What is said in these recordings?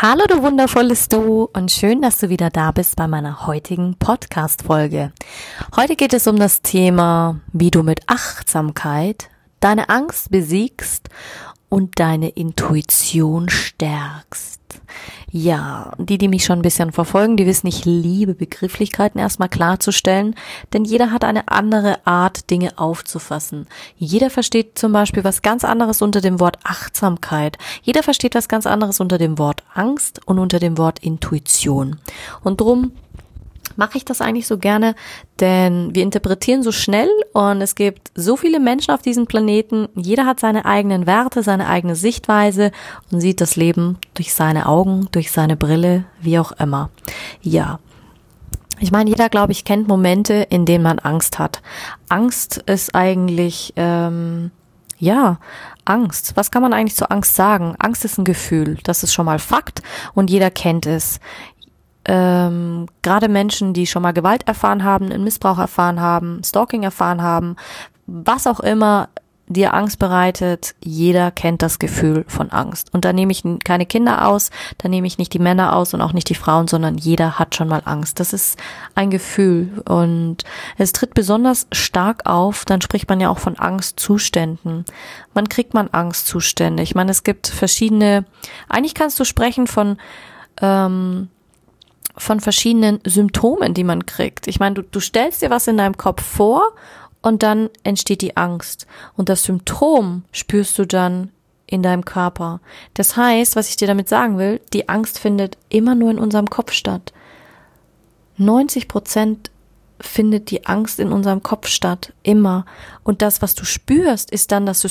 Hallo du wundervolles Du und schön, dass du wieder da bist bei meiner heutigen Podcast-Folge. Heute geht es um das Thema, wie du mit Achtsamkeit deine Angst besiegst und deine Intuition stärkst. Ja, die, die mich schon ein bisschen verfolgen, die wissen, ich liebe Begrifflichkeiten erstmal klarzustellen, denn jeder hat eine andere Art, Dinge aufzufassen. Jeder versteht zum Beispiel was ganz anderes unter dem Wort Achtsamkeit. Jeder versteht was ganz anderes unter dem Wort Angst und unter dem Wort Intuition. Und drum mache ich das eigentlich so gerne, denn wir interpretieren so schnell und es gibt so viele Menschen auf diesem Planeten. Jeder hat seine eigenen Werte, seine eigene Sichtweise und sieht das Leben durch seine Augen, durch seine Brille, wie auch immer. Ja. Ich meine, jeder, glaube ich, kennt Momente, in denen man Angst hat. Angst ist eigentlich, ähm, ja, Angst. Was kann man eigentlich zu Angst sagen? Angst ist ein Gefühl. Das ist schon mal Fakt und jeder kennt es ähm, gerade Menschen, die schon mal Gewalt erfahren haben, einen Missbrauch erfahren haben, Stalking erfahren haben, was auch immer dir Angst bereitet, jeder kennt das Gefühl von Angst. Und da nehme ich keine Kinder aus, da nehme ich nicht die Männer aus und auch nicht die Frauen, sondern jeder hat schon mal Angst. Das ist ein Gefühl und es tritt besonders stark auf, dann spricht man ja auch von Angstzuständen. Wann kriegt man Angstzustände? Ich meine, es gibt verschiedene, eigentlich kannst du sprechen von ähm, von verschiedenen Symptomen, die man kriegt. Ich meine, du, du stellst dir was in deinem Kopf vor und dann entsteht die Angst. Und das Symptom spürst du dann in deinem Körper. Das heißt, was ich dir damit sagen will, die Angst findet immer nur in unserem Kopf statt. 90 Prozent findet die Angst in unserem Kopf statt, immer. Und das, was du spürst, ist dann das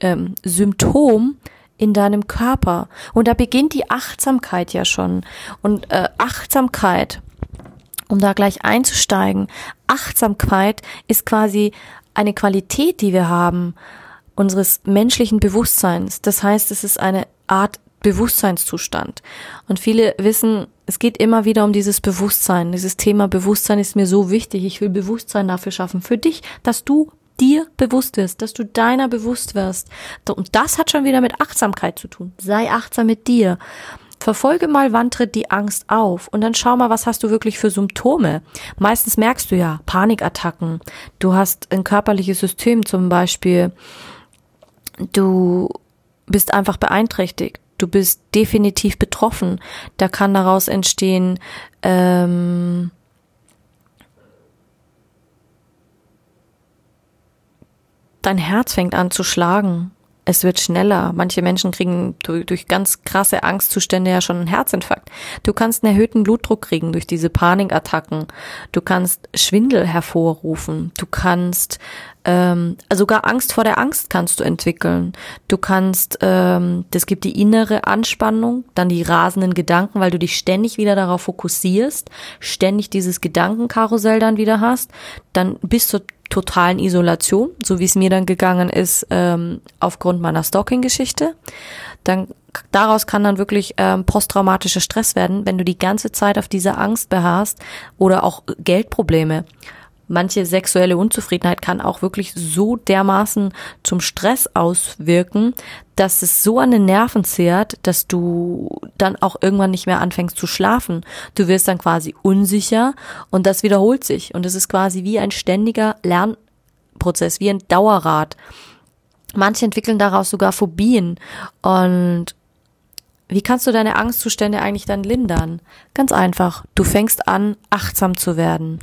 ähm, Symptom in deinem Körper. Und da beginnt die Achtsamkeit ja schon. Und äh, Achtsamkeit, um da gleich einzusteigen, Achtsamkeit ist quasi eine Qualität, die wir haben, unseres menschlichen Bewusstseins. Das heißt, es ist eine Art Bewusstseinszustand. Und viele wissen, es geht immer wieder um dieses Bewusstsein. Dieses Thema Bewusstsein ist mir so wichtig. Ich will Bewusstsein dafür schaffen. Für dich, dass du dir bewusst wirst, dass du deiner bewusst wirst. Und das hat schon wieder mit Achtsamkeit zu tun. Sei achtsam mit dir. Verfolge mal, wann tritt die Angst auf und dann schau mal, was hast du wirklich für Symptome. Meistens merkst du ja Panikattacken. Du hast ein körperliches System zum Beispiel. Du bist einfach beeinträchtigt. Du bist definitiv betroffen. Da kann daraus entstehen ähm, dein Herz fängt an zu schlagen. Es wird schneller. Manche Menschen kriegen durch, ganz krasse Angstzustände ja schon einen Herzinfarkt. Du kannst einen erhöhten Blutdruck kriegen durch diese Panikattacken. Du kannst Schwindel hervorrufen. Du kannst ähm, sogar Angst vor der Angst kannst du entwickeln. Du kannst, ähm, das gibt die innere Anspannung, dann die rasenden Gedanken, weil du dich ständig wieder darauf fokussierst, ständig dieses Gedankenkarussell dann wieder hast. Dann bist du totalen Isolation, so wie es mir dann gegangen ist ähm, aufgrund meiner Stalking-Geschichte. Dann daraus kann dann wirklich ähm, posttraumatischer Stress werden, wenn du die ganze Zeit auf diese Angst beharrst oder auch Geldprobleme manche sexuelle Unzufriedenheit kann auch wirklich so dermaßen zum Stress auswirken, dass es so an den Nerven zehrt, dass du dann auch irgendwann nicht mehr anfängst zu schlafen. Du wirst dann quasi unsicher und das wiederholt sich und es ist quasi wie ein ständiger Lernprozess, wie ein Dauerrad. Manche entwickeln daraus sogar Phobien und wie kannst du deine Angstzustände eigentlich dann lindern? Ganz einfach. Du fängst an, achtsam zu werden.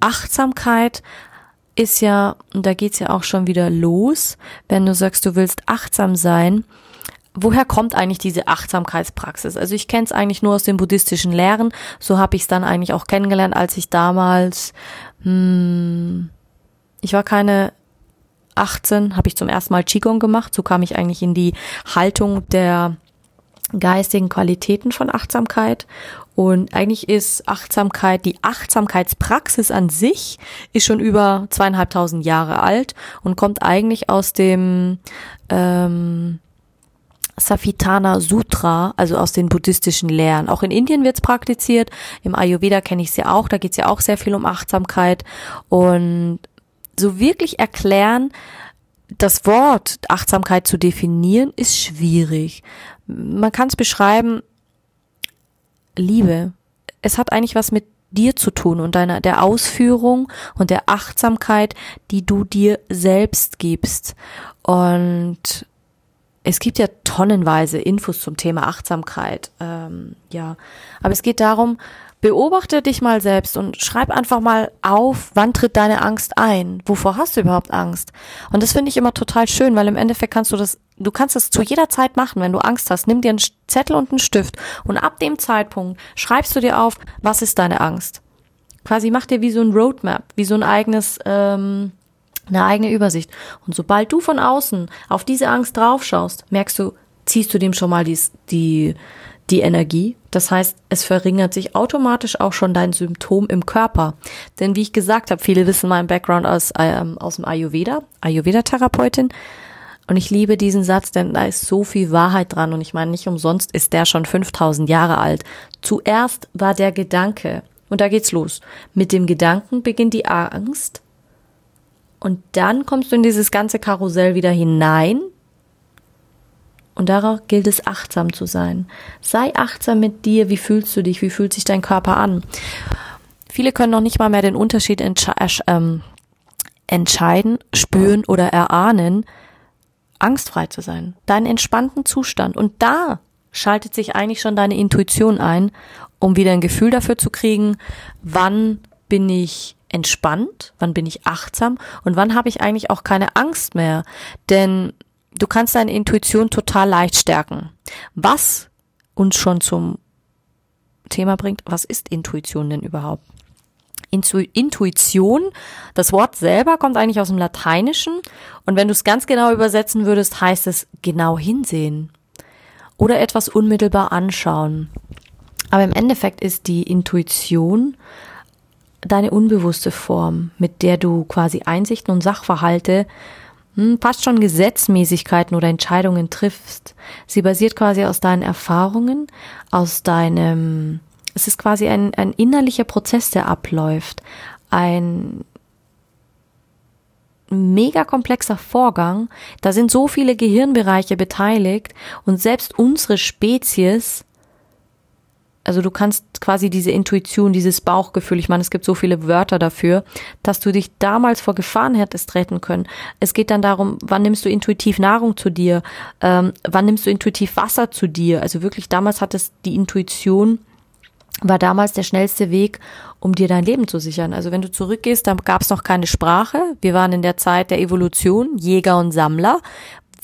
Achtsamkeit ist ja, und da geht's ja auch schon wieder los, wenn du sagst, du willst achtsam sein. Woher kommt eigentlich diese Achtsamkeitspraxis? Also ich kenne es eigentlich nur aus den buddhistischen Lehren. So habe ich es dann eigentlich auch kennengelernt, als ich damals, hm, ich war keine 18, habe ich zum ersten Mal Qigong gemacht. So kam ich eigentlich in die Haltung der geistigen Qualitäten von Achtsamkeit. Und eigentlich ist Achtsamkeit, die Achtsamkeitspraxis an sich ist schon über zweieinhalbtausend Jahre alt und kommt eigentlich aus dem ähm, Safitana Sutra, also aus den buddhistischen Lehren. Auch in Indien wird es praktiziert. Im Ayurveda kenne ich es ja auch. Da geht es ja auch sehr viel um Achtsamkeit. Und so wirklich erklären, das Wort Achtsamkeit zu definieren, ist schwierig. Man kann es beschreiben, Liebe. Es hat eigentlich was mit dir zu tun und deiner, der Ausführung und der Achtsamkeit, die du dir selbst gibst. Und es gibt ja tonnenweise Infos zum Thema Achtsamkeit, ähm, ja. Aber es geht darum, beobachte dich mal selbst und schreib einfach mal auf, wann tritt deine Angst ein? Wovor hast du überhaupt Angst? Und das finde ich immer total schön, weil im Endeffekt kannst du das, du kannst das zu jeder Zeit machen, wenn du Angst hast. Nimm dir einen Zettel und einen Stift und ab dem Zeitpunkt schreibst du dir auf, was ist deine Angst? Quasi mach dir wie so ein Roadmap, wie so ein eigenes, ähm, eine eigene Übersicht. Und sobald du von außen auf diese Angst draufschaust, merkst du, ziehst du dem schon mal die, die, die Energie. Das heißt, es verringert sich automatisch auch schon dein Symptom im Körper. Denn wie ich gesagt habe, viele wissen meinen Background aus, ähm, aus dem Ayurveda, Ayurveda-Therapeutin. Und ich liebe diesen Satz, denn da ist so viel Wahrheit dran. Und ich meine, nicht umsonst ist der schon 5000 Jahre alt. Zuerst war der Gedanke. Und da geht's los. Mit dem Gedanken beginnt die Angst und dann kommst du in dieses ganze Karussell wieder hinein. Und darauf gilt es, achtsam zu sein. Sei achtsam mit dir. Wie fühlst du dich? Wie fühlt sich dein Körper an? Viele können noch nicht mal mehr den Unterschied ähm, entscheiden, spüren oder erahnen, angstfrei zu sein. Deinen entspannten Zustand. Und da schaltet sich eigentlich schon deine Intuition ein, um wieder ein Gefühl dafür zu kriegen, wann bin ich entspannt, wann bin ich achtsam und wann habe ich eigentlich auch keine Angst mehr. Denn du kannst deine Intuition total leicht stärken. Was uns schon zum Thema bringt, was ist Intuition denn überhaupt? Intuition, das Wort selber kommt eigentlich aus dem Lateinischen und wenn du es ganz genau übersetzen würdest, heißt es genau hinsehen oder etwas unmittelbar anschauen. Aber im Endeffekt ist die Intuition deine unbewusste Form, mit der du quasi Einsichten und Sachverhalte hm, fast schon Gesetzmäßigkeiten oder Entscheidungen triffst. Sie basiert quasi aus deinen Erfahrungen, aus deinem, es ist quasi ein, ein innerlicher Prozess, der abläuft. Ein mega komplexer Vorgang. Da sind so viele Gehirnbereiche beteiligt und selbst unsere Spezies also du kannst quasi diese Intuition, dieses Bauchgefühl, ich meine, es gibt so viele Wörter dafür, dass du dich damals vor Gefahren hättest retten können. Es geht dann darum, wann nimmst du intuitiv Nahrung zu dir, ähm, wann nimmst du intuitiv Wasser zu dir. Also wirklich damals hat es die Intuition, war damals der schnellste Weg, um dir dein Leben zu sichern. Also wenn du zurückgehst, dann gab es noch keine Sprache. Wir waren in der Zeit der Evolution, Jäger und Sammler.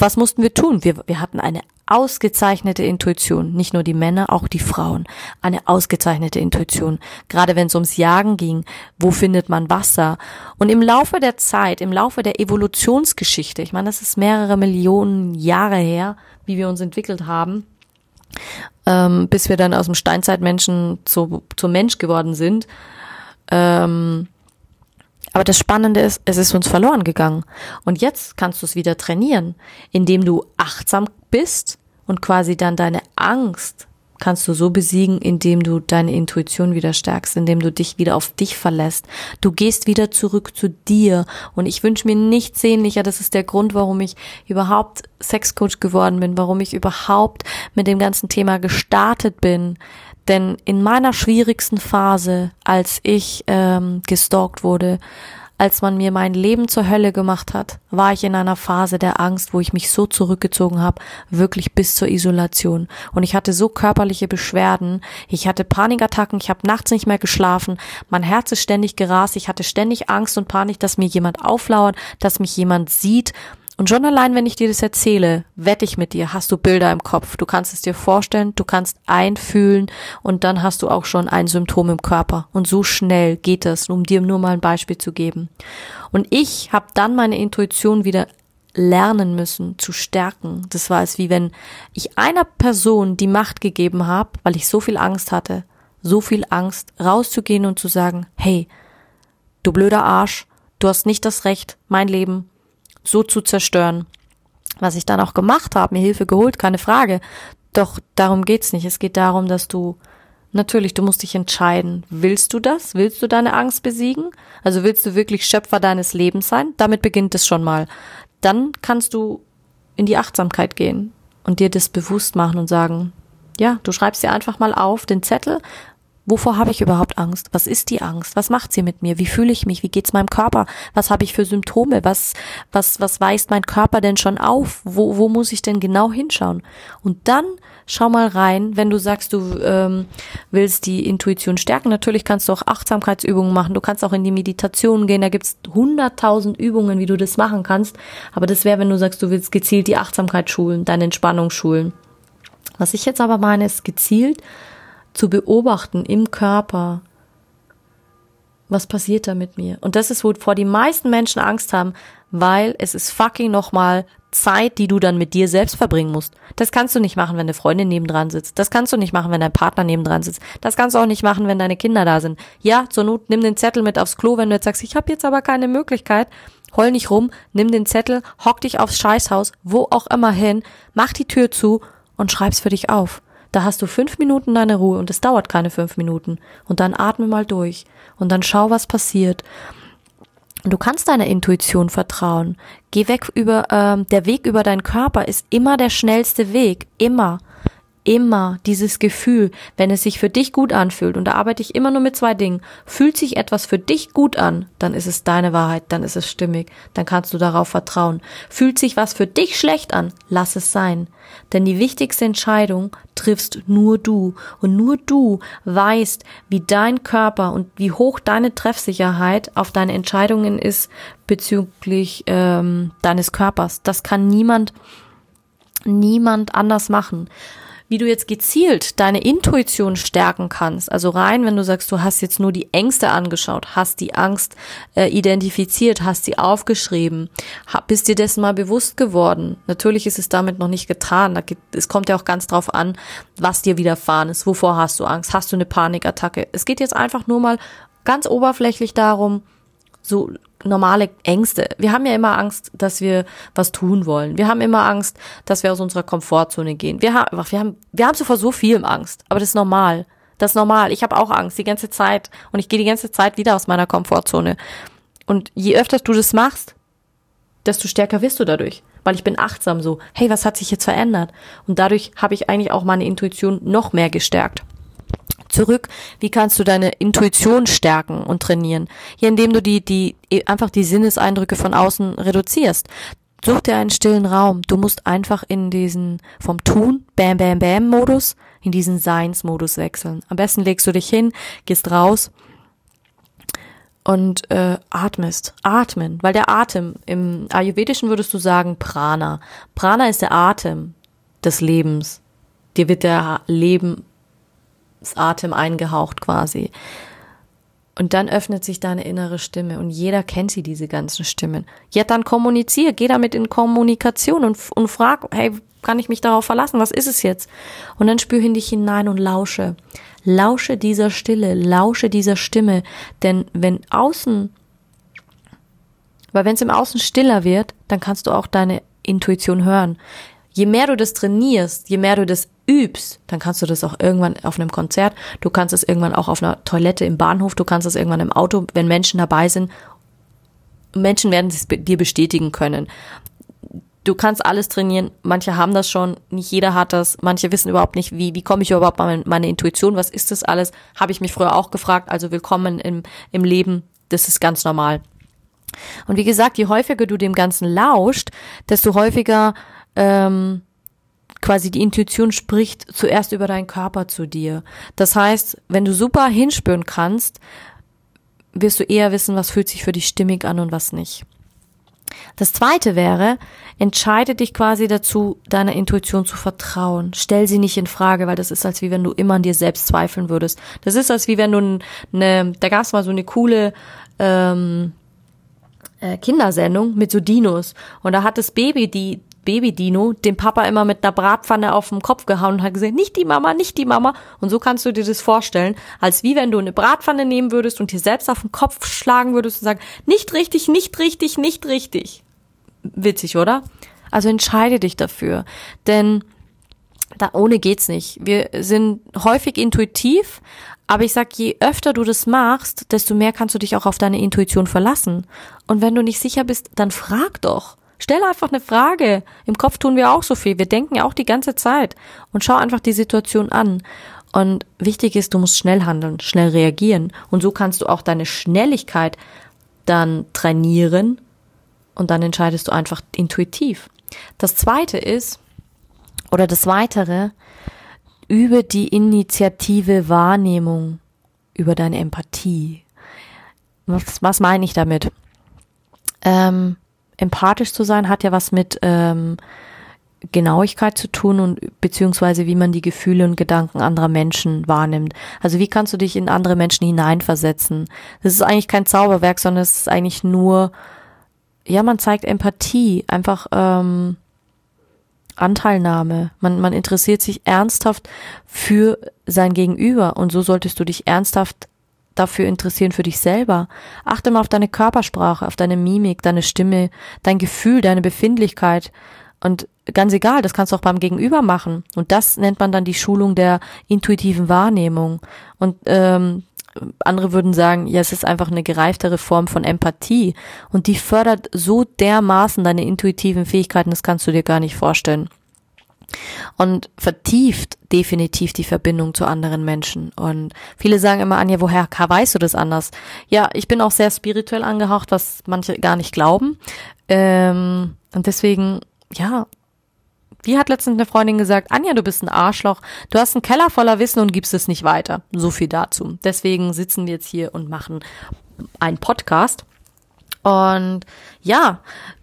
Was mussten wir tun? Wir, wir hatten eine ausgezeichnete Intuition. Nicht nur die Männer, auch die Frauen. Eine ausgezeichnete Intuition. Gerade wenn es ums Jagen ging, wo findet man Wasser? Und im Laufe der Zeit, im Laufe der Evolutionsgeschichte, ich meine, das ist mehrere Millionen Jahre her, wie wir uns entwickelt haben, ähm, bis wir dann aus dem Steinzeitmenschen zu, zum Mensch geworden sind. Ähm, aber das Spannende ist, es ist uns verloren gegangen. Und jetzt kannst du es wieder trainieren, indem du achtsam bist und quasi dann deine Angst kannst du so besiegen, indem du deine Intuition wieder stärkst, indem du dich wieder auf dich verlässt. Du gehst wieder zurück zu dir. Und ich wünsche mir nichts sehnlicher. Das ist der Grund, warum ich überhaupt Sexcoach geworden bin, warum ich überhaupt mit dem ganzen Thema gestartet bin. Denn in meiner schwierigsten Phase, als ich ähm, gestalkt wurde, als man mir mein Leben zur Hölle gemacht hat, war ich in einer Phase der Angst, wo ich mich so zurückgezogen habe, wirklich bis zur Isolation. Und ich hatte so körperliche Beschwerden, ich hatte Panikattacken, ich habe nachts nicht mehr geschlafen, mein Herz ist ständig gerast, ich hatte ständig Angst und Panik, dass mir jemand auflauert, dass mich jemand sieht und schon allein, wenn ich dir das erzähle, wette ich mit dir, hast du Bilder im Kopf. Du kannst es dir vorstellen, du kannst einfühlen und dann hast du auch schon ein Symptom im Körper. Und so schnell geht das, um dir nur mal ein Beispiel zu geben. Und ich habe dann meine Intuition wieder lernen müssen zu stärken. Das war es wie wenn ich einer Person die Macht gegeben habe, weil ich so viel Angst hatte, so viel Angst, rauszugehen und zu sagen, hey, du blöder Arsch, du hast nicht das Recht, mein Leben so zu zerstören. Was ich dann auch gemacht habe, mir Hilfe geholt, keine Frage. Doch darum geht's nicht. Es geht darum, dass du Natürlich, du musst dich entscheiden. Willst du das? Willst du deine Angst besiegen? Also willst du wirklich Schöpfer deines Lebens sein? Damit beginnt es schon mal. Dann kannst du in die Achtsamkeit gehen und dir das bewusst machen und sagen, ja, du schreibst dir einfach mal auf den Zettel, Wovor habe ich überhaupt Angst? Was ist die Angst? Was macht sie mit mir? Wie fühle ich mich? Wie geht's meinem Körper? Was habe ich für Symptome? Was, was, was weist mein Körper denn schon auf? Wo, wo muss ich denn genau hinschauen? Und dann schau mal rein, wenn du sagst, du ähm, willst die Intuition stärken. Natürlich kannst du auch Achtsamkeitsübungen machen. Du kannst auch in die Meditation gehen. Da gibt's hunderttausend Übungen, wie du das machen kannst. Aber das wäre, wenn du sagst, du willst gezielt die Achtsamkeit schulen, deine Entspannung schulen. Was ich jetzt aber meine, ist gezielt zu beobachten im Körper, was passiert da mit mir? Und das ist, wovor die meisten Menschen Angst haben, weil es ist fucking nochmal Zeit, die du dann mit dir selbst verbringen musst. Das kannst du nicht machen, wenn eine Freundin nebendran sitzt. Das kannst du nicht machen, wenn dein Partner nebendran sitzt. Das kannst du auch nicht machen, wenn deine Kinder da sind. Ja, zur Not nimm den Zettel mit aufs Klo, wenn du jetzt sagst, ich habe jetzt aber keine Möglichkeit. Heul nicht rum, nimm den Zettel, hock dich aufs Scheißhaus, wo auch immer hin, mach die Tür zu und schreib's für dich auf. Da hast du fünf Minuten deine Ruhe und es dauert keine fünf Minuten. Und dann atme mal durch und dann schau, was passiert. Du kannst deiner Intuition vertrauen. Geh weg über, ähm, der Weg über deinen Körper ist immer der schnellste Weg. Immer immer dieses Gefühl, wenn es sich für dich gut anfühlt, und da arbeite ich immer nur mit zwei Dingen, fühlt sich etwas für dich gut an, dann ist es deine Wahrheit, dann ist es stimmig, dann kannst du darauf vertrauen. Fühlt sich was für dich schlecht an, lass es sein. Denn die wichtigste Entscheidung triffst nur du und nur du weißt, wie dein Körper und wie hoch deine Treffsicherheit auf deine Entscheidungen ist bezüglich ähm, deines Körpers. Das kann niemand niemand anders machen wie du jetzt gezielt deine Intuition stärken kannst. Also rein, wenn du sagst, du hast jetzt nur die Ängste angeschaut, hast die Angst äh, identifiziert, hast sie aufgeschrieben, bist dir dessen mal bewusst geworden. Natürlich ist es damit noch nicht getan. Da gibt, es kommt ja auch ganz drauf an, was dir widerfahren ist. Wovor hast du Angst? Hast du eine Panikattacke? Es geht jetzt einfach nur mal ganz oberflächlich darum, so normale Ängste. Wir haben ja immer Angst, dass wir was tun wollen. Wir haben immer Angst, dass wir aus unserer Komfortzone gehen. Wir haben, wir haben, wir haben so vor so vielem Angst. Aber das ist normal. Das ist normal. Ich habe auch Angst die ganze Zeit und ich gehe die ganze Zeit wieder aus meiner Komfortzone. Und je öfter du das machst, desto stärker wirst du dadurch. Weil ich bin achtsam so, hey, was hat sich jetzt verändert? Und dadurch habe ich eigentlich auch meine Intuition noch mehr gestärkt zurück, wie kannst du deine Intuition stärken und trainieren? Hier, indem du die, die, einfach die Sinneseindrücke von außen reduzierst. Such dir einen stillen Raum. Du musst einfach in diesen vom Tun, Bam, Bam, Bam Modus, in diesen Seins-Modus wechseln. Am besten legst du dich hin, gehst raus und äh, atmest. Atmen, weil der Atem, im Ayurvedischen würdest du sagen Prana. Prana ist der Atem des Lebens. Dir wird der Leben Atem eingehaucht quasi. Und dann öffnet sich deine innere Stimme und jeder kennt sie, diese ganzen Stimmen. Ja, dann kommunizier, geh damit in Kommunikation und, und frag, hey, kann ich mich darauf verlassen? Was ist es jetzt? Und dann spür in dich hinein und lausche. Lausche dieser Stille, lausche dieser Stimme. Denn wenn außen, weil wenn es im Außen stiller wird, dann kannst du auch deine Intuition hören. Je mehr du das trainierst, je mehr du das übst, dann kannst du das auch irgendwann auf einem Konzert, du kannst es irgendwann auch auf einer Toilette im Bahnhof, du kannst es irgendwann im Auto, wenn Menschen dabei sind. Menschen werden es dir bestätigen können. Du kannst alles trainieren. Manche haben das schon, nicht jeder hat das. Manche wissen überhaupt nicht, wie, wie komme ich überhaupt an meine Intuition? Was ist das alles? Habe ich mich früher auch gefragt. Also willkommen im, im Leben. Das ist ganz normal. Und wie gesagt, je häufiger du dem Ganzen lauscht, desto häufiger ähm, quasi die Intuition spricht zuerst über deinen Körper zu dir. Das heißt, wenn du super hinspüren kannst, wirst du eher wissen, was fühlt sich für dich stimmig an und was nicht. Das zweite wäre, entscheide dich quasi dazu, deiner Intuition zu vertrauen. Stell sie nicht in Frage, weil das ist, als wie wenn du immer an dir selbst zweifeln würdest. Das ist, als wie wenn du eine, da gab es mal so eine coole ähm, äh, Kindersendung mit so Dinos. Und da hat das Baby, die Baby-Dino, dem Papa immer mit einer Bratpfanne auf den Kopf gehauen und hat gesagt, nicht die Mama, nicht die Mama. Und so kannst du dir das vorstellen, als wie wenn du eine Bratpfanne nehmen würdest und dir selbst auf den Kopf schlagen würdest und sagen, nicht richtig, nicht richtig, nicht richtig. Witzig, oder? Also entscheide dich dafür. Denn da ohne geht's nicht. Wir sind häufig intuitiv, aber ich sag, je öfter du das machst, desto mehr kannst du dich auch auf deine Intuition verlassen. Und wenn du nicht sicher bist, dann frag doch. Stell einfach eine Frage. Im Kopf tun wir auch so viel. Wir denken auch die ganze Zeit. Und schau einfach die Situation an. Und wichtig ist, du musst schnell handeln, schnell reagieren. Und so kannst du auch deine Schnelligkeit dann trainieren. Und dann entscheidest du einfach intuitiv. Das zweite ist, oder das weitere, über die Initiative Wahrnehmung, über deine Empathie. Was, was meine ich damit? Ähm, empathisch zu sein hat ja was mit ähm, Genauigkeit zu tun und beziehungsweise wie man die Gefühle und Gedanken anderer Menschen wahrnimmt. Also wie kannst du dich in andere Menschen hineinversetzen? Das ist eigentlich kein Zauberwerk, sondern es ist eigentlich nur, ja, man zeigt Empathie, einfach ähm, Anteilnahme. Man, man interessiert sich ernsthaft für sein Gegenüber und so solltest du dich ernsthaft dafür interessieren für dich selber. Achte mal auf deine Körpersprache, auf deine Mimik, deine Stimme, dein Gefühl, deine Befindlichkeit. Und ganz egal, das kannst du auch beim Gegenüber machen. Und das nennt man dann die Schulung der intuitiven Wahrnehmung. Und ähm, andere würden sagen, ja, es ist einfach eine gereiftere Form von Empathie. Und die fördert so dermaßen deine intuitiven Fähigkeiten, das kannst du dir gar nicht vorstellen und vertieft definitiv die Verbindung zu anderen Menschen. Und viele sagen immer, Anja, woher weißt du das anders? Ja, ich bin auch sehr spirituell angehaucht, was manche gar nicht glauben. Ähm, und deswegen, ja, wie hat letztens eine Freundin gesagt, Anja, du bist ein Arschloch, du hast einen Keller voller Wissen und gibst es nicht weiter. So viel dazu. Deswegen sitzen wir jetzt hier und machen einen Podcast. Und ja,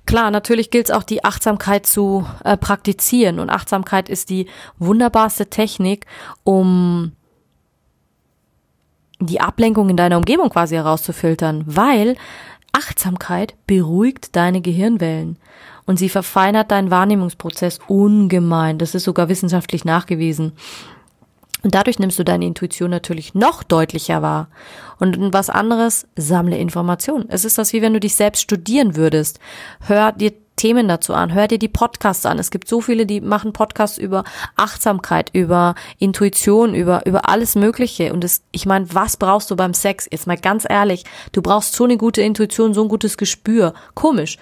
klar, natürlich gilt es auch, die Achtsamkeit zu äh, praktizieren. Und Achtsamkeit ist die wunderbarste Technik, um die Ablenkung in deiner Umgebung quasi herauszufiltern, weil Achtsamkeit beruhigt deine Gehirnwellen und sie verfeinert deinen Wahrnehmungsprozess ungemein. Das ist sogar wissenschaftlich nachgewiesen. Und dadurch nimmst du deine Intuition natürlich noch deutlicher wahr. Und was anderes, sammle Informationen. Es ist das wie wenn du dich selbst studieren würdest. Hör dir Themen dazu an, hör dir die Podcasts an. Es gibt so viele, die machen Podcasts über Achtsamkeit, über Intuition, über, über alles Mögliche. Und es, ich meine, was brauchst du beim Sex? Jetzt mal ganz ehrlich, du brauchst so eine gute Intuition, so ein gutes Gespür. Komisch.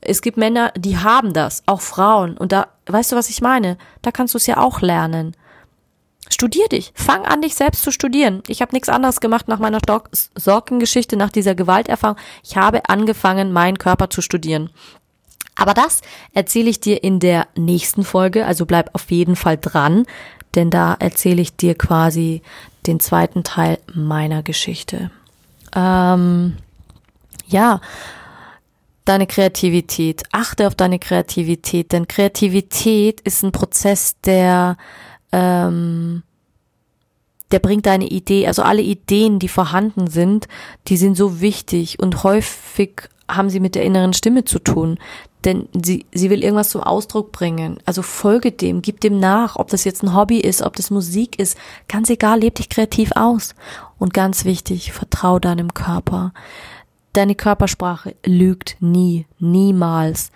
Es gibt Männer, die haben das, auch Frauen. Und da, weißt du, was ich meine? Da kannst du es ja auch lernen. Studier dich. Fang an, dich selbst zu studieren. Ich habe nichts anderes gemacht nach meiner Sorgengeschichte, nach dieser Gewalterfahrung. Ich habe angefangen, meinen Körper zu studieren. Aber das erzähle ich dir in der nächsten Folge, also bleib auf jeden Fall dran, denn da erzähle ich dir quasi den zweiten Teil meiner Geschichte. Ähm, ja, deine Kreativität. Achte auf deine Kreativität, denn Kreativität ist ein Prozess, der ähm, der bringt deine Idee, also alle Ideen, die vorhanden sind, die sind so wichtig und häufig haben sie mit der inneren Stimme zu tun, denn sie, sie will irgendwas zum Ausdruck bringen. Also folge dem, gib dem nach, ob das jetzt ein Hobby ist, ob das Musik ist, ganz egal, leb dich kreativ aus. Und ganz wichtig, vertrau deinem Körper. Deine Körpersprache lügt nie, niemals.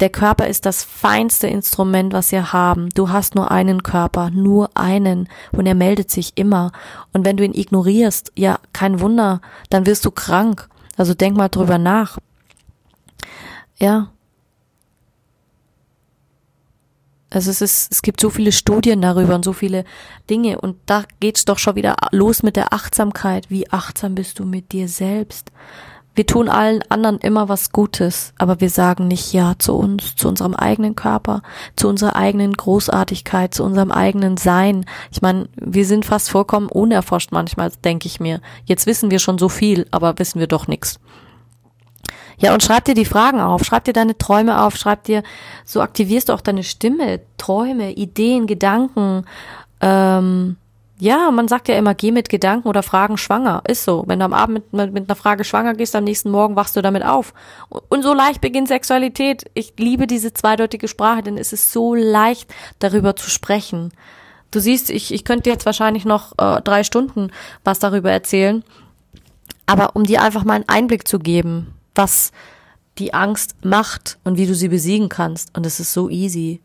Der Körper ist das feinste Instrument, was wir haben. Du hast nur einen Körper, nur einen. Und er meldet sich immer. Und wenn du ihn ignorierst, ja, kein Wunder, dann wirst du krank. Also denk mal drüber nach. Ja. Also es ist, es gibt so viele Studien darüber und so viele Dinge. Und da geht's doch schon wieder los mit der Achtsamkeit. Wie achtsam bist du mit dir selbst? Wir tun allen anderen immer was Gutes, aber wir sagen nicht Ja zu uns, zu unserem eigenen Körper, zu unserer eigenen Großartigkeit, zu unserem eigenen Sein. Ich meine, wir sind fast vollkommen unerforscht manchmal, denke ich mir. Jetzt wissen wir schon so viel, aber wissen wir doch nichts. Ja, und schreib dir die Fragen auf, schreib dir deine Träume auf, schreib dir, so aktivierst du auch deine Stimme, Träume, Ideen, Gedanken, ähm, Ja, man sagt ja immer, geh mit Gedanken oder Fragen schwanger. Ist so. Wenn du am Abend mit, mit einer Frage schwanger gehst, am nächsten Morgen wachst du damit auf. Und so leicht beginnt Sexualität. Ich liebe diese zweideutige Sprache, denn es ist so leicht, darüber zu sprechen. Du siehst, ich, ich könnte jetzt wahrscheinlich noch äh, drei Stunden was darüber erzählen. Aber um dir einfach mal einen Einblick zu geben, was die Angst macht und wie du sie besiegen kannst. Und es ist so easy.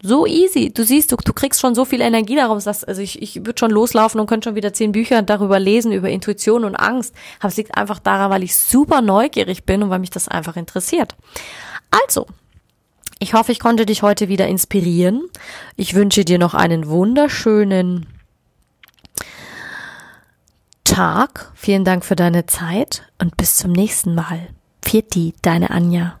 So easy. Du siehst, du, du kriegst schon so viel Energie daraus, dass, also ich, ich würde schon loslaufen und könnte schon wieder zehn Bücher darüber lesen, über Intuition und Angst. Aber es liegt einfach daran, weil ich super neugierig bin und weil mich das einfach interessiert. Also, ich hoffe, ich konnte dich heute wieder inspirieren. Ich wünsche dir noch einen wunderschönen Tag. Vielen Dank für deine Zeit und bis zum nächsten Mal. Pfiat deine Anja.